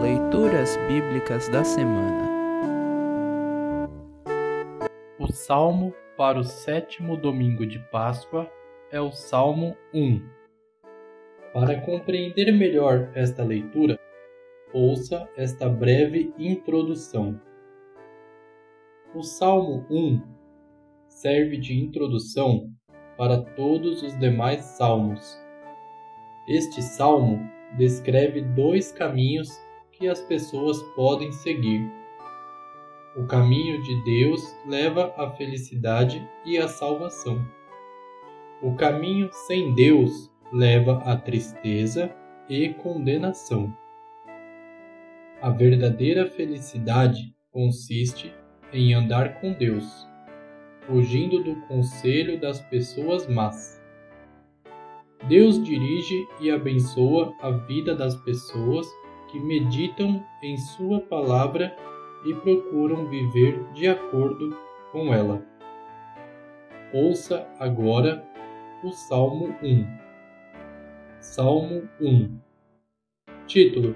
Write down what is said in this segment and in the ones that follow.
Leituras Bíblicas da Semana O salmo para o sétimo domingo de Páscoa é o Salmo 1. Para compreender melhor esta leitura, ouça esta breve introdução. O Salmo 1 serve de introdução para todos os demais salmos. Este salmo descreve dois caminhos que as pessoas podem seguir. O caminho de Deus leva à felicidade e à salvação. O caminho sem Deus leva à tristeza e condenação. A verdadeira felicidade consiste em andar com Deus, fugindo do conselho das pessoas más. Deus dirige e abençoa a vida das pessoas que meditam em Sua palavra e procuram viver de acordo com ela. Ouça agora o Salmo 1. Salmo 1 Título: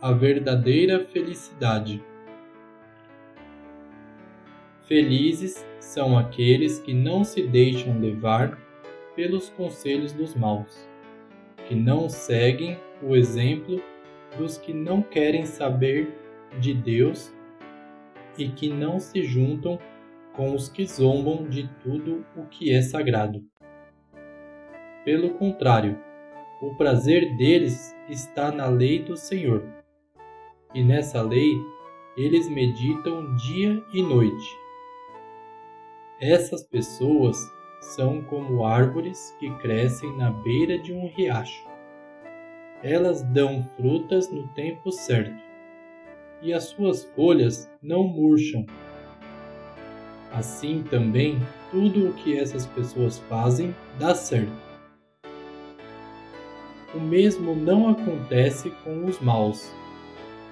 A verdadeira felicidade. Felizes são aqueles que não se deixam levar pelos conselhos dos maus, que não seguem o exemplo dos que não querem saber de Deus e que não se juntam com os que zombam de tudo o que é sagrado. Pelo contrário, o prazer deles está na lei do Senhor, e nessa lei eles meditam dia e noite. Essas pessoas são como árvores que crescem na beira de um riacho elas dão frutas no tempo certo, e as suas folhas não murcham. Assim também, tudo o que essas pessoas fazem dá certo. O mesmo não acontece com os maus.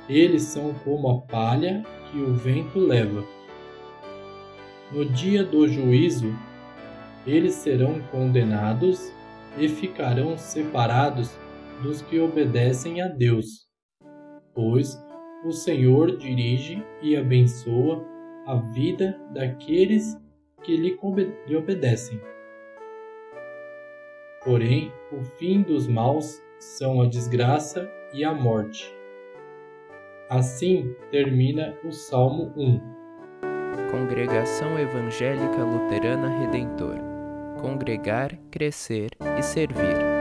Eles são como a palha que o vento leva. No dia do juízo, eles serão condenados e ficarão separados dos que obedecem a Deus, pois o Senhor dirige e abençoa a vida daqueles que lhe obedecem. Porém, o fim dos maus são a desgraça e a morte. Assim termina o Salmo 1. Congregação Evangélica Luterana Redentor Congregar, Crescer e Servir.